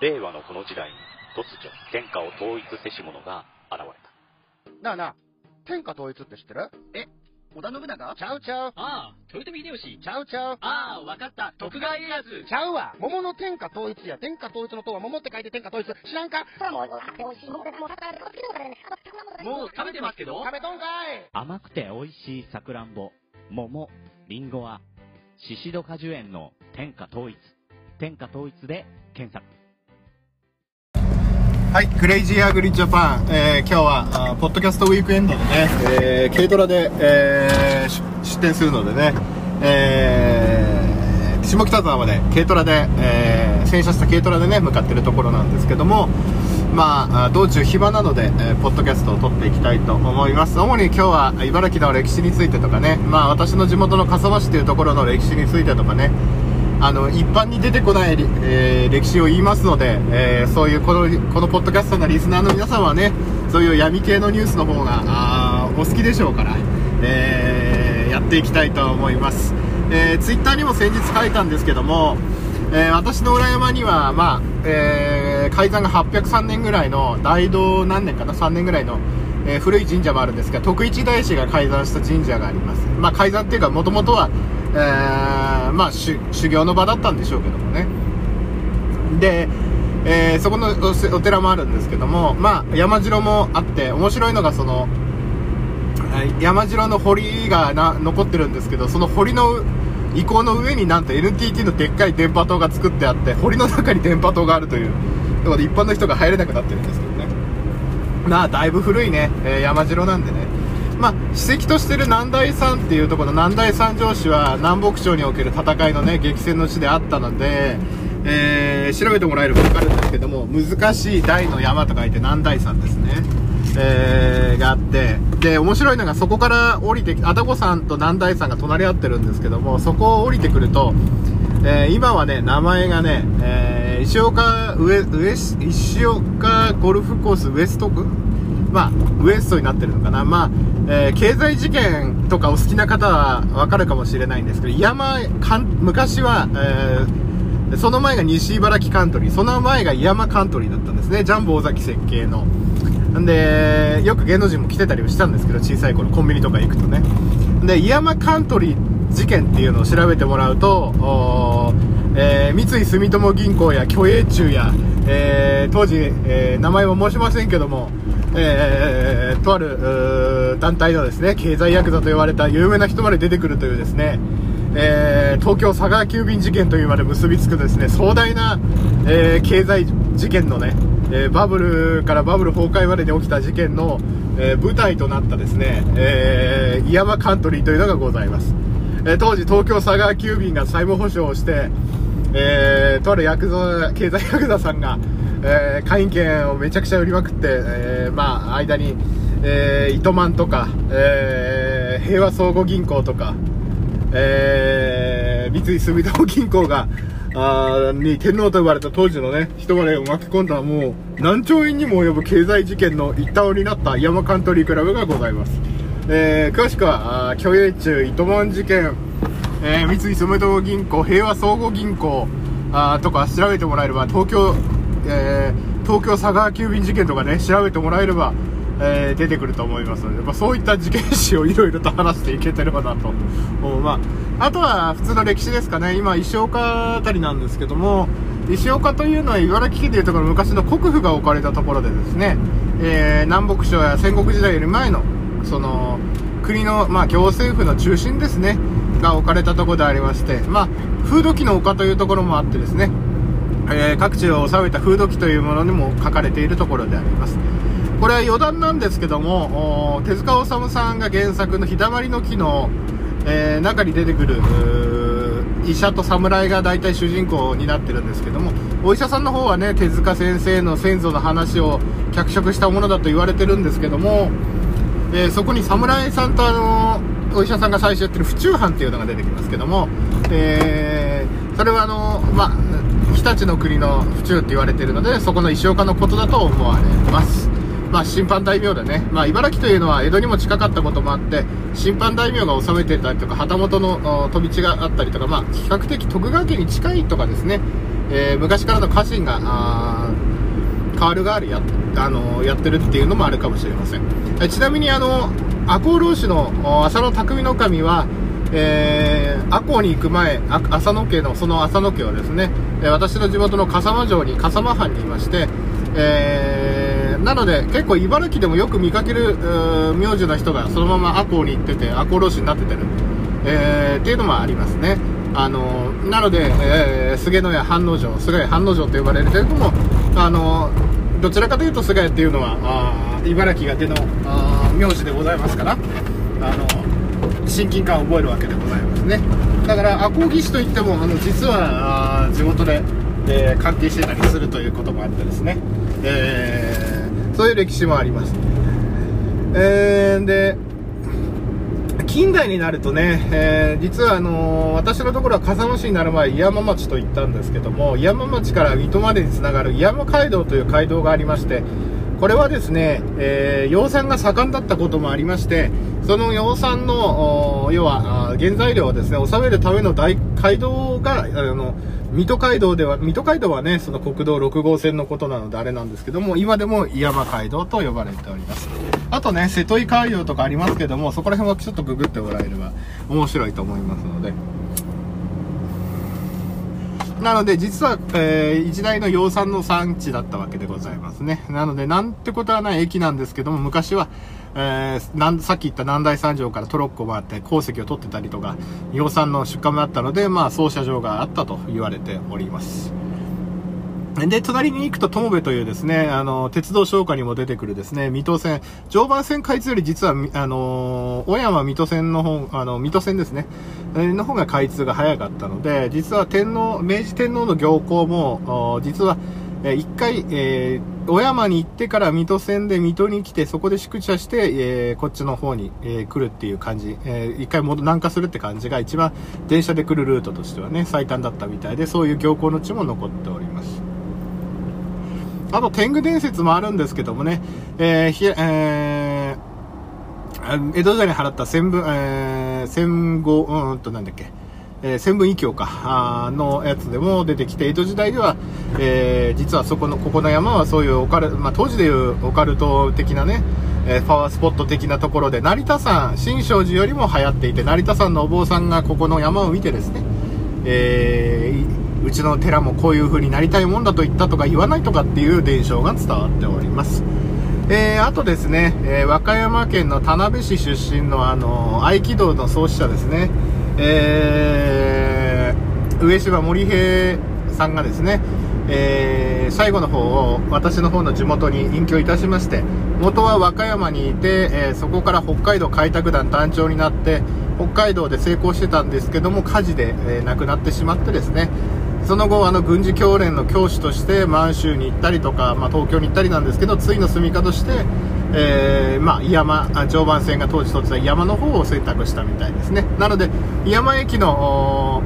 令和のこの時代に突如天下を統一せし者が現れた。なあなあ、天下統一って知ってる？織田信長？ちゃうちゃう。ああ、豊臣秀吉。ちゃうちゃう。ああ、わかった。徳川家康。ちゃうわ。桃の天下統一や。天下統一の塔は桃って書いて天下統一。知らんか？もう食べてますけど？食べとんかい甘くて美味しいさくらんぼ、桃、りんごは、シシド果樹園の天下統一。天下統一で検索。はい、クレイジーアグリジャパン、えー今日はあポッドキャストウィークエンドでね、えー軽トラで、えー出店するのでね、えー下北沢まで軽トラで、えー洗車した軽トラでね向かってるところなんですけどもまあ道中暇なので、えーポッドキャストを撮っていきたいと思います。主に今日は茨城の歴史についてとかね。まあ私の地元の笠間市というところの歴史についてとかね。あの一般に出てこない、えー歴史を言いますので、えーそういうこのこのポッドキャストのリスナーの皆さんはねそういう闇系のニュースの方があお好きでしょうから、えーやっていきたいと思います、えー、ツイッターにも先日書いたんですけども、え私の裏山には、まあえー開山が803年ぐらいの大道何年かな3年ぐらいの、えー古い神社もあるんですが徳一大師が開山した神社があります、まあ、開山っていうかもともとは、えーまあ、修修行の場だったんでしょうけどもね。で、えーそこのお寺もあるんですけども、まあ、山城もあって面白いのがその山城の堀がな残ってるんですけどその堀の遺構の上になんと NTT のでっかい電波塔が作ってあって堀の中に電波塔があるというところで一般の人が入れなくなってるんですけどね。まあだいぶ古いね、えー山城なんでね。まあ史跡としてる南大山っていうところの南大三条市は南北朝における戦いのね激戦の地であったので、えー調べてもらえれば分かるんですけども難しい大の山と書いて南大山ですね。えーがあってで面白いのがそこから降りて愛宕山と南大山が隣り合ってるんですけどもそこを降りてくると、えー今はね名前がね、え石岡ウエウエス石岡ゴルフコースウエスト区まあ、ウエストになってるのかな、まあえー経済事件とかお好きな方は分かるかもしれないんですけど山かん昔は、えーその前が西茨城カントリー。その前が山カントリーだったんですね。ジャンボ尾崎設計の。んでよく芸能人も来てたりもしたんですけど小さい頃コンビニとか行くとね。でイヤマカントリー事件っていうのを調べてもらうとえー三井住友銀行や虚栄中や、えー当時、えー名前は申しませんけども、えーとある団体のですね経済ヤクザと言われた有名な人まで出てくるというですねえー東京佐川急便事件というまで結びつくですね壮大な、えー経済事件のね、えーバブルからバブル崩壊までに起きた事件の、えー舞台となったですね、えー、イヤマカントリーというのがございます、え当時東京佐川急便が債務保証をして、えーとあるヤクザ経済ヤクザさんが、えー会員権をめちゃくちゃ売りまくって、えーまあ間に、えー糸満とか、えー平和総合銀行とかえー三井住友銀行が、あに天皇と呼ばれた当時のね、人まで巻き込んだもう何兆円にも及ぶ経済事件の一端を担った山カントリークラブがございます。えー詳しくは、虚栄中、糸満事件、えー三井住友銀行、平和総合銀行あとか調べてもらえれば、東京、えー東京佐川急便事件とかね、調べてもらえれば、えー出てくると思いますので、まあ、そういった事件史をいろいろと話していけてればなと。思う、まあ、あとは普通の歴史ですかね。今石岡あたりなんですけども石岡というのは茨城県でいうところの昔の国府が置かれたところでですね、えー南北朝や戦国時代より前のその国の、まあ、行政府の中心ですねが置かれたところでありまして、まあ、風土記の丘というところもあってですねえー各地を治めた風土記というものにも書かれているところであります。これは余談なんですけども手塚治虫さんが原作の「日だまりの木の」えー中に出てくる医者と侍が大体主人公になってるんですけどもお医者さんの方はね手塚先生の先祖の話を脚色したものだと言われてるんですけども、えーそこに侍さんとあのお医者さんが最初やってる府中藩っていうのが出てきますけども、えーそれはあの、まあ、日立の国の府中って言われてるのでそこの石岡のことだと思われます。まあ、審判大名でね、まあ、茨城というのは江戸にも近かったこともあって審判大名が治めてたりとか旗本の飛び地があったりとか、まあ、比較的徳川家に近いとかですね、えー昔からの家臣があー変わる変わるや,、あのやってるっていうのもあるかもしれません。ちなみにあの赤穂浪士の浅野匠の神はえー、赤穂に行く前、あ浅野家の、その浅野家はですね、私の地元の笠間城に、笠間藩にいまして、えーなので結構茨城でもよく見かける名字の人がそのまま赤穂に行ってて赤穂浪士になっててる、えーっていうのもありますね。あのなので、えー菅野屋藩之丞菅谷藩之丞と呼ばれるけれどもあのどちらかというと菅谷っていうのはあ茨城が出のあ名字でございますからあの親近感を覚えるわけでございますね。だから赤穂義士といってもあの実は地元で、えー関係してたりするということもあってですね、えーそういう歴史もあります。えーで近代になるとね、えー実はあのー私のところは笠間市になる前、井山町と言ったんですけども、井山町から水戸までにつながる井山街道という街道がありまして、これはですね、えー養蚕が盛んだったこともありまして、その養蚕の、要は、原材料をですね、収めるための大街道が、あの、水戸街道では、水戸街道はね、その国道6号線のことなのであれなんですけども、今でも井山街道と呼ばれております。あとね、瀬戸井街道とかありますけども、そこら辺はちょっとググってもらえれば面白いと思いますので。なので、実は、えー一大の養蚕の産地だったわけでございますね。なので、なんてことはない駅なんですけども、昔は、えーなんさっき言った南大三条からトロッコもあって、鉱石を取ってたりとか、養蚕の出荷もあったので、まあ、操車場があったと言われております。で、隣に行くと友部というですね、あの、鉄道消化にも出てくるですね、水戸線、常磐線開通より実は、あの、小山水戸線の方、あの、水戸線ですね、の方が開通が早かったので、実は天皇、明治天皇の行幸も、実は、え一回、えー小山に行ってから水戸線で水戸に来て、そこで宿舎して、えーこっちの方に、えー来るっていう感じ、えー一回戻南下するって感じが一番電車で来るルートとしてはね、最短だったみたいで、そういう行幸の地も残っております。あと、天狗伝説もあるんですけどもね、えーひえー江戸時代に払った千分、えー戦後、うんとなんだっけ、えー千分異教か、あのやつでも出てきて、江戸時代では、えー実はそこの、ここの山はそういうオカル、まあ、当時でいうオカルト的なね、えーパワースポット的なところで、成田山、新勝寺よりも流行っていて、成田山のお坊さんがここの山を見てですね、えーうちの寺もこういう風になりたいもんだと言ったとか言わないとかっていう伝承が伝わっております。えーあとですね、えー和歌山県の田辺市出身のあの合気道の創始者ですね、えー上島森平さんがですね、えー最後の方を私の方の地元に隠居いたしまして元は和歌山にいて、えーそこから北海道開拓団団長になって北海道で成功してたんですけども火事で、えー亡くなってしまってですねその後あの軍事教練の教師として満州に行ったりとか、まあ、東京に行ったりなんですけどついの住みかとして、えーまあ、山あ常磐線が当時取ってた山の方を選択したみたいですね。なので山駅の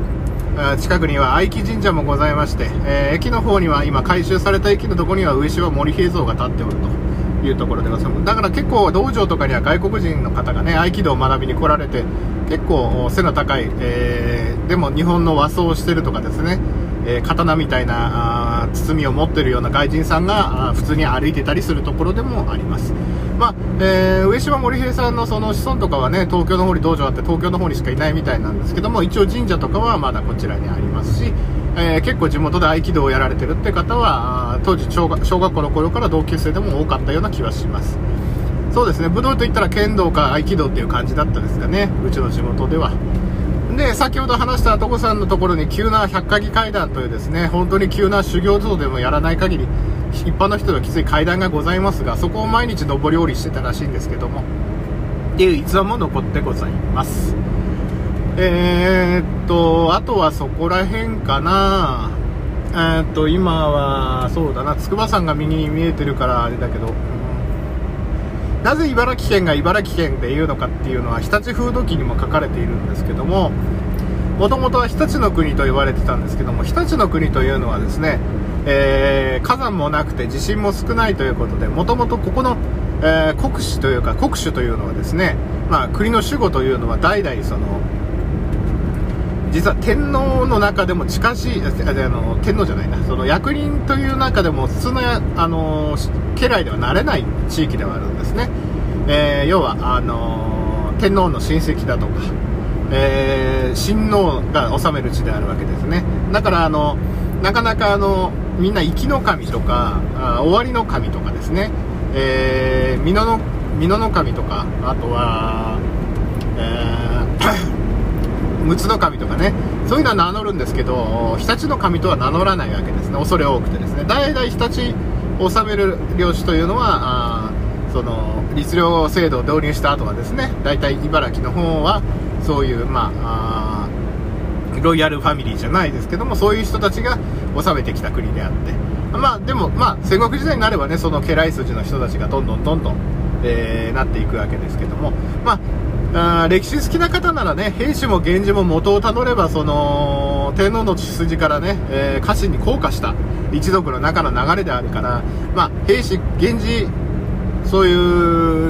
近くには愛木神社もございまして、えー駅の方には今改修された駅のところには上島森平像が立っておると。いうところでございます。だから結構道場とかには外国人の方がね合気道を学びに来られて結構背の高い、えーでも日本の和装をしてるとかですね、え刀みたいなあ包みを持ってるような外人さんが普通に歩いてたりするところでもあります。まあ、えー上島森平さんのその子孫とかはね東京の方に道場あって東京の方にしかいないみたいなんですけども一応神社とかはまだこちらにありますし、えー結構地元で合気道をやられてるって方は当時小学小学校の頃から同級生でも多かったような気はします。そうですね武道といったら剣道か合気道っていう感じだったですかねうちの地元では。で先ほど話した所さんのところに急な百鍵階段というですね本当に急な修行像でもやらない限り一般の人がきつい階段がございますがそこを毎日上り下りしてたらしいんですけども。っていう逸話も残ってございます。えー、っとあとはそこら辺かな。えーっと今はそうだな筑波山が右に見えてるからあれだけどうん。なぜ茨城県が茨城県で言うのかっていうのは日立風土記にも書かれているんですけどももともとは日立の国と言われてたんですけども日立の国というのはですね、えー火山もなくて地震も少ないということでもともとここの、えー国司というか国主というのはですね、まあ、国の守護というのは代々その実は天皇の中でも近しいあの天皇じゃないなその役人という中でも普通のあの家来ではなれない地域ではあるんですね、えー要はあの天皇の親戚だとか、えー親王が治める地であるわけですね。だからあのなかなかあのみんな生きの神とかあ終わりの神とかですね、えー、美濃の美濃の神とかあとは、えー 陸奥の神とかね。そういうのは名乗るんですけど日立の神とは名乗らないわけですね。恐れ多くてですね。代々日立を治める領主というのはあその律令制度を導入した後はですね大体茨城の方はそういうまあロイヤルファミリーじゃないですけどもそういう人たちが治めてきた国であって。まあでもまあ戦国時代になればねその家来筋の人たちがどんどんどんどん、えーなっていくわけですけどもまああ歴史好きな方ならね兵士も源氏も元をたどればその天皇の血筋からね、えー家臣に降下した一族の中の流れであるからまあ兵士源氏そうい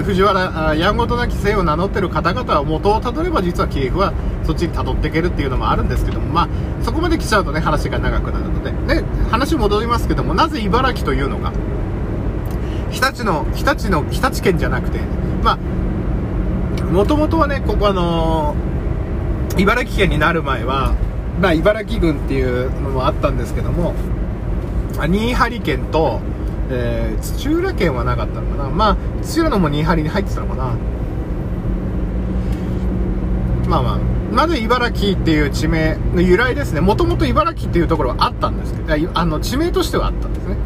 う藤原あやんごとなき姓を名乗ってる方々は元をたどれば実は系譜はそっちにたどっていけるっていうのもあるんですけどもまあそこまで来ちゃうとね話が長くなるので。で話戻りますけどもなぜ茨城というのか。日立の日立の日立県じゃなくてまあもともとはね、ここあのー茨城県になる前は、まあ、茨城郡っていうのもあったんですけども、新張県と、えー土浦県はなかったのかな。まあ、土浦のも新張に入ってたのかな。まあまあ、なぜ茨城っていう地名の由来ですね。もともと茨城っていうところはあったんですけど、あの、地名としてはあったんですね。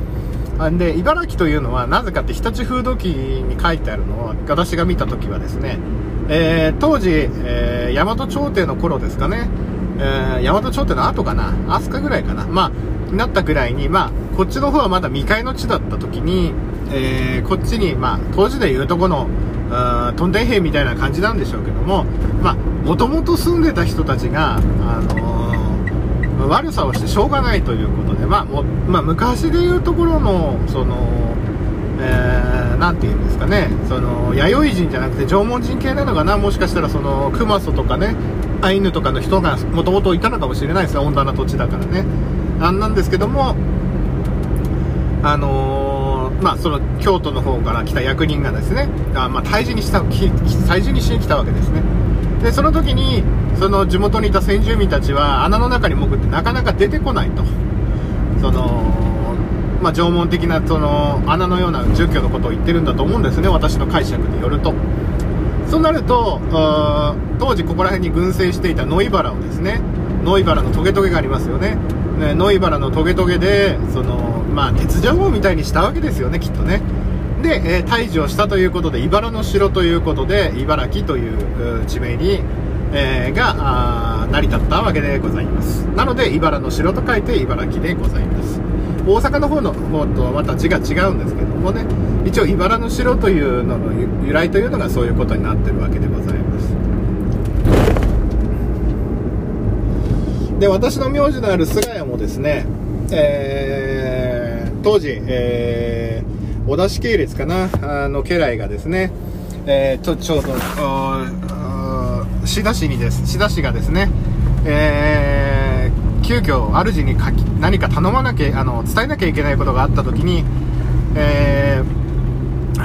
で、茨城というのは、なぜかって日立風土記に書いてあるのを、私が見た時はですね、えー当時、えー大和朝廷の頃ですかね、えー大和朝廷の後かな、飛鳥ぐらいかな、まあ、なったぐらいに、まあ、こっちの方はまだ未開の地だった時に、えーこっちに、まあ、当時でいうとこの、あートンテン兵みたいな感じなんでしょうけども、まあ、もともと住んでた人たちが、あのー悪さをしてしょうがないということで、まあ、もまあ、昔でいうところの、その、えー、なんていうんですかね、その、弥生人じゃなくて縄文人系なのかな、もしかしたらその、熊祖とかね、アイヌとかの人がもともといたのかもしれないですね、温暖な土地だからね。あんなんですけども、あのーまあ、その京都の方から来た役人がですね、あまあ、退治にした、退治にしに来たわけですね。で、その時に、その地元にいた先住民たちは穴の中に潜ってなかなか出てこないと。その、まあ、縄文的な、その、穴のような住居のことを言ってるんだと思うんですね、私の解釈によると。そうなると、当時ここら辺に群生していた野井原をですね、野井原のトゲトゲがありますよね。ね野井原のトゲトゲで、その、まあ、鉄条網みたいにしたわけですよね、きっとね。で、えー退治をしたということで、茨の城ということで、茨城という地名に、えーが、成り立ったわけでございます。なので、茨の城と書いて茨城でございます。大阪の方の方とまた字が違うんですけどもね、一応、茨の城というのの由来というのがそういうことになってるわけでございます。で、私の名字のある菅谷もですね、えー当時、えー小田市系列かな、あの、家来がですね、えーと、ちょうど、あーあー志田市にです、志田市がですね、えー急遽主に書き何か頼まなきゃ、あの、伝えなきゃいけないことがあった時に、えー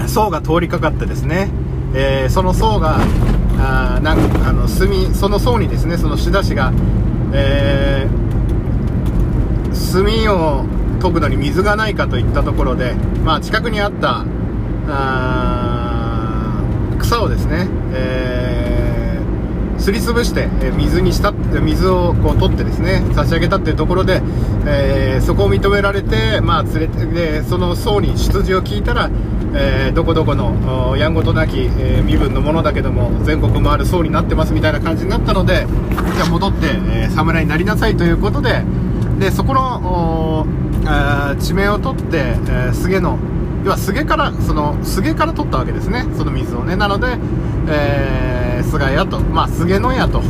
僧が通りかかってですね、えーその僧が、あーなんかあの、炭、その僧にですね、その志田氏が、えー炭を研ぐのに水がないかといったところで、まあ、近くにあったあー草をですね、えーすりつぶして水にした水をこう取ってですね差し上げたっていうところで、えーそこを認められて、まあ、連れてでその僧に出自を聞いたら、えーどこどこのやんごとなき、えー身分のものだけども全国回る僧になってますみたいな感じになったのでじゃあ戻って、えー侍になりなさいということででそこのお地名を取って、えー菅の要は菅からその菅から取ったわけですねその水をね。なので、えー菅屋とまあ菅の屋と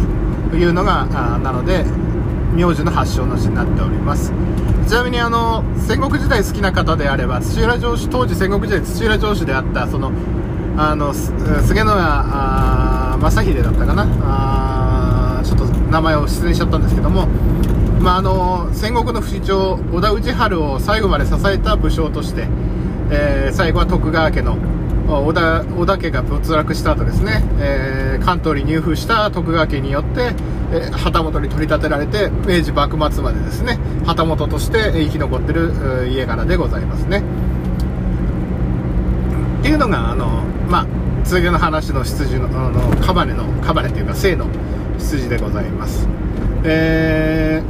いうのがあなので名字の発祥の地になっております。ちなみにあの戦国時代好きな方であれば土浦城主当時戦国時代土浦城主であったそのあの菅野屋あ正秀だったかな？あちょっと名前を失礼しちゃったんですけども、まあ、あの戦国の不死鳥織田氏治を最後まで支えた武将として、えー最後は徳川家の織田織田家が没落した後ですね、えー関東に入府した徳川家によって、えー旗本に取り立てられて明治幕末までですね旗本として生き残ってる家柄でございますね。っていうのがあのまあ次の話の羊のあのカバネのカバネというか生の羊でございます。え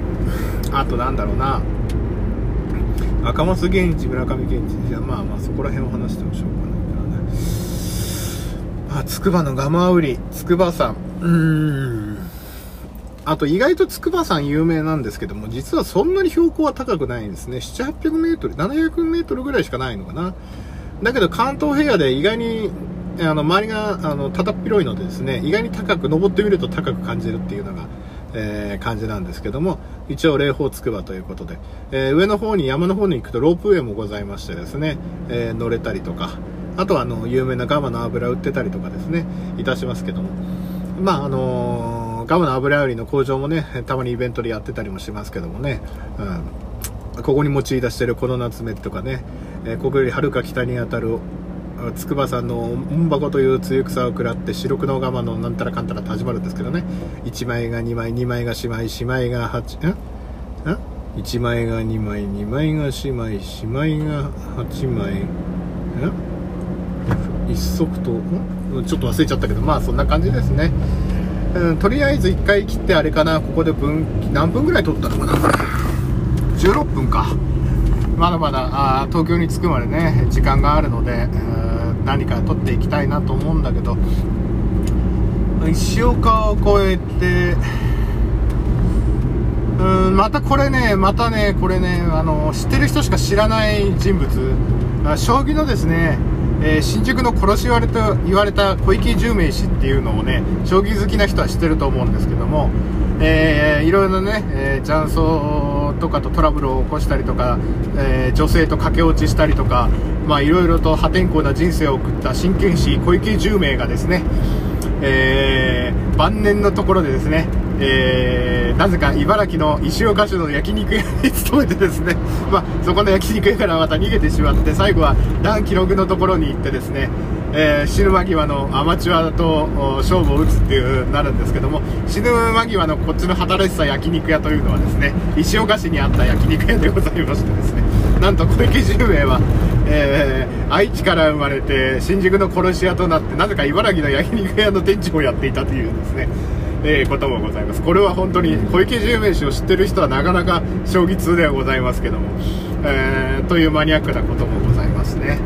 ー、あとなんだろうな。赤松源氏村上源氏じゃあまあまあそこら辺を話してもしょうがないあ筑波のガマウリ筑波山。うーん。あと意外と筑波山有名なんですけども実はそんなに標高は高くないんですね。7800メートル700メートルぐらいしかないのかな。だけど関東平野で意外にあの周りがあのただっ広いのでですね意外に高く登ってみると高く感じるっていうのが、えー感じなんですけども一応霊峰筑波ということで、えー上の方に山の方に行くとロープウェイもございましてですね、えー乗れたりとかあとはあの有名なガマの油売ってたりとかですねいたしますけども。まああのガマの油売りの工場もねたまにイベントでやってたりもしますけどもね、うん、ここに用い出してるこの夏目とかね、えここよりはるか北にあたる筑波山の門箱という露草を食らって白黒の釜のなんたらかんたらって始まるんですけどね。1枚が2枚2枚が姉妹姉妹が8んん1枚が2枚2枚が姉妹姉妹が8枚。ん一足とん？ちょっと忘れちゃったけどまあそんな感じですね、うん、とりあえず1回切ってあれかな。ここで分何分ぐらい取ったのかな。これ16分か。まだまだあ東京に着くまでね時間があるので、え何か撮っていきたいなと思うんだけど。石岡を越えてうんまたこれねまたねこれねあの知ってる人しか知らない人物あ将棋のですね、えー新宿の殺し言われと言われた小池十明氏っていうのをね将棋好きな人は知ってると思うんですけども、えーいろいろね、えー雀荘とかとトラブルを起こしたりとか、えー女性と駆け落ちしたりとか、まあ、いろいろと破天荒な人生を送った真剣士小池十明がですね、えー晩年のところでですね、えーなぜか茨城の石岡市の焼肉屋に勤めてですね、まあ、そこの焼肉屋からまた逃げてしまって最後は段記録のところに行ってですね、えー死ぬ間際のアマチュアと勝負を打つっていうなるんですけども死ぬ間際のこっちの働いてた焼肉屋というのはですね石岡市にあった焼肉屋でございましてですねなんと小池十明は、えー愛知から生まれて新宿の殺し屋となってなぜか茨城の焼肉屋の店長をやっていたというですね、えーこともございます。これは本当に小池十明氏を知ってる人はなかなか将棋通ではございますけども、えーというマニアックなこともございますね。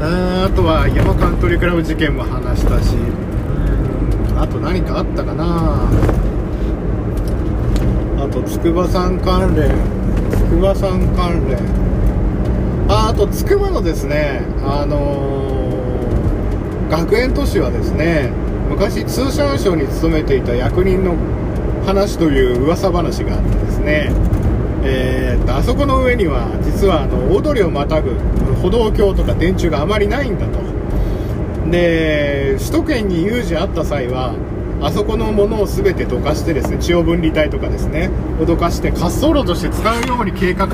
あとは山カントリークラブ事件も話したしあと何かあったかな。あと筑波山関連筑波山関連。ああと筑波のですねあのー学園都市はですね昔通産省に勤めていた役人の話という噂話があってですねえーっとあそこの上には実はあの大通りをまたぐ歩道橋とか電柱があまりないんだと。で首都圏に有事あった際はあそこのものを全てどかしてですね中央分離帯とかですねをどかして滑走路として使うように計画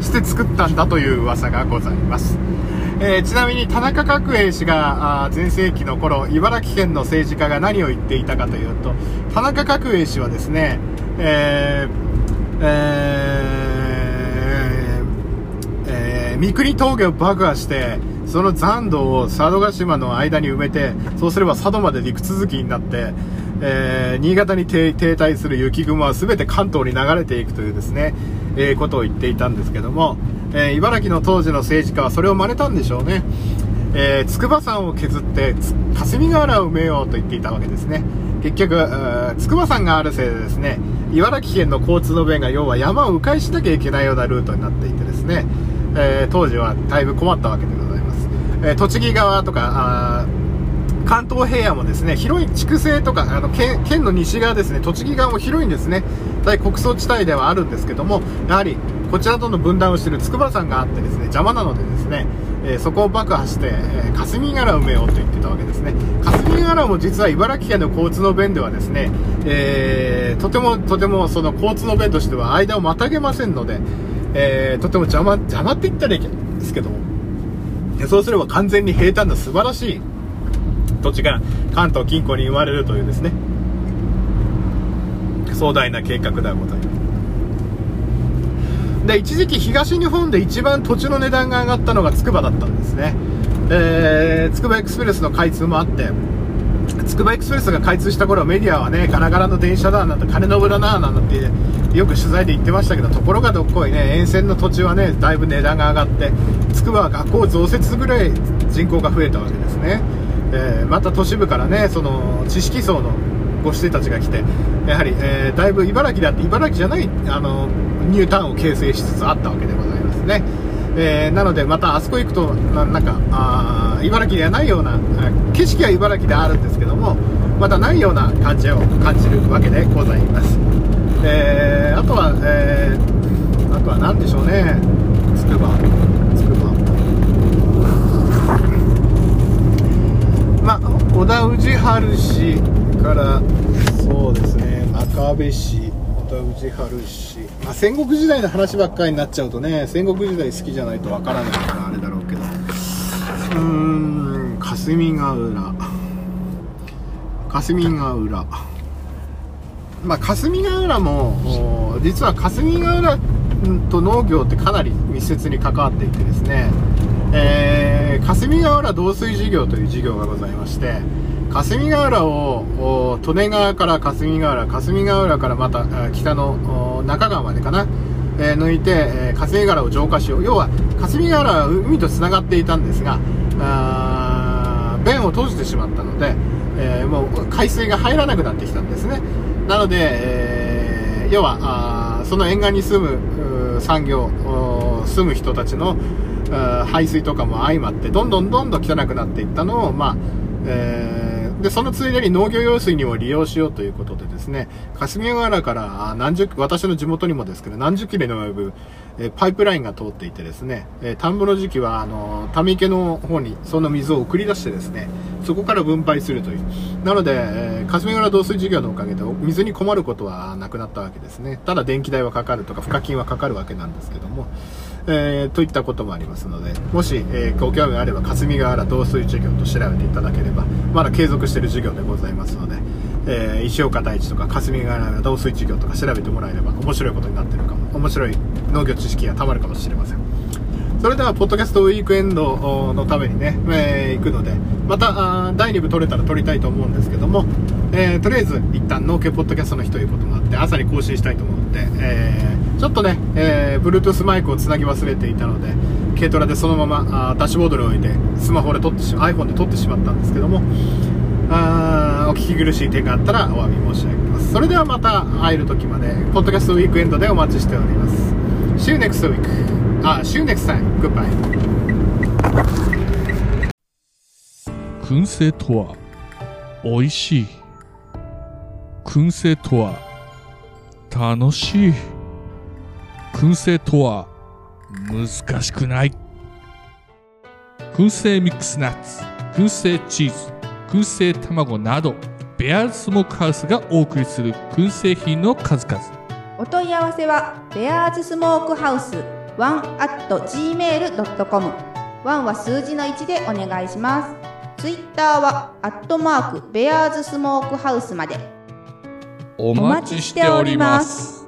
して作ったんだという噂がございます、えーちなみに田中角栄氏が全盛期の頃茨城県の政治家が何を言っていたかというと田中角栄氏はですねえーえーえー三国峠を爆破してその残土を佐渡島の間に埋めてそうすれば佐渡まで陸続きになって、えー新潟に停停滞する雪雲は全て関東に流れていくというですね、えーことを言っていたんですけども、えー茨城の当時の政治家はそれを真似たんでしょうね、えー筑波山を削って霞ヶ原を埋めようと言っていたわけですね。結局筑波山があるせいでですね茨城県の交通の便が要は山を迂回しなきゃいけないようなルートになっていてですね、えー当時はだいぶ困ったわけでございます、えー栃木側とかあ関東平野もですね広い筑西とかあの県県の西側ですね栃木側も広いんですね。大国葬地帯ではあるんですけどもやはりこちらとの分断をしている筑波山があってですね邪魔なのでですね、えーそこを爆破して、えー霞ヶ浦を埋めようと言ってたわけですね。霞ヶ浦も実は茨城県の交通の便ではですね、えーとてもとてもその交通の便としては間をまたげませんので、えとても邪魔邪魔って言ったらいいんですけども。そうすれば完全に平坦な素晴らしい土地が関東近郊に生まれるというですね壮大な計画ではございますで一時期東日本で一番土地の値段が上がったのが筑波だったんですね。えー、筑波エクスプレスの開通もあって筑波エクスプレスが開通した頃メディアはねガラガラの電車だなんて金の無駄だなんてよく取材で言ってましたけどところがどっこいね沿線の土地はねだいぶ値段が上がって筑波は学校増設ぐらい人口が増えたわけですね、えーまた都市部からねその知識層のご子弟たちが来てやはり、えーだいぶ茨城だって茨城じゃないあのニュータウンを形成しつつあったわけでございますね。えーなのでまたあそこ行くとなんかあ茨城ではないような景色は茨城であるんですけどもまたないような感じを感じるわけでございます、えーあとは、えーあとは何でしょうねつくばつくばまあ小田氏春市からそうですね真壁市小田氏春市、まあ、戦国時代の話ばっかりになっちゃうとね戦国時代好きじゃないとわからないからあれだろうけど。うーん霞ヶ浦。霞ヶ浦。まあ霞ヶ浦も実は霞ヶ浦と農業ってかなり密接に関わっていてですね、えー霞ヶ浦導水事業という事業がございまして霞ヶ浦を利根川から霞ヶ浦霞ヶ浦からまた北の中川までかな、えー抜いて、えー霞ヶ浦を浄化しよう。要は霞ヶ浦は海とつながっていたんですがあー弁を閉じてしまったので、えーもう海水が入らなくなってきたんですね。なので、えー要はあその沿岸に住む産業住む人たちの排水とかも相まってどんどんどんどん汚くなっていったのを、まあえーでそのついでに農業用水にも利用しようということでですね霞ヶ浦から何十私の地元にもですけど何十キロに及ぶ、えパイプラインが通っていてですね、え田んぼの時期はあのため池の方にその水を送り出してですねそこから分配するという。なので、え霞ヶ浦導水事業のおかげで水に困ることはなくなったわけですね。ただ電気代はかかるとか賦課金はかかるわけなんですけども。えーといったこともありますのでもし、えーご興味があれば霞ヶ浦導水事業と調べていただければまだ継続している事業でございますので、えー石岡大地とか霞ヶ浦導水事業とか調べてもらえれば面白いことになってるかも面白い農業知識がたまるかもしれません。それではポッドキャストウィークエンドのためにね、えー行くのでまた第2部撮れたら撮りたいと思うんですけども、えーとりあえず一旦農家ポッドキャストの日ということもあって朝に更新したいと思って、えーちょっとね、えー、Bluetooth マイクをつなぎ忘れていたので軽トラでそのままあダッシュボードに置いてスマホで撮ってし iPhone で撮ってしまったんですけどもあーお聞き苦しい点があったらお詫び申し上げます。それではまた会える時までポッドキャストウィークエンドでお待ちしております。See you next week. あ See you next time. Goodbye. 燻製とは美味しい。燻製とは楽しい。燻製とは難しくない。燻製ミックスナッツ燻製チーズ燻製卵などベアーズスモークハウスがお送りする燻製品の数々。お問い合わせはベアーズスモークハウス1 at gmail.com 1は数字の1でお願いします。ツイッターはアットマークベアーズスモークハウスまで。おお待ちしております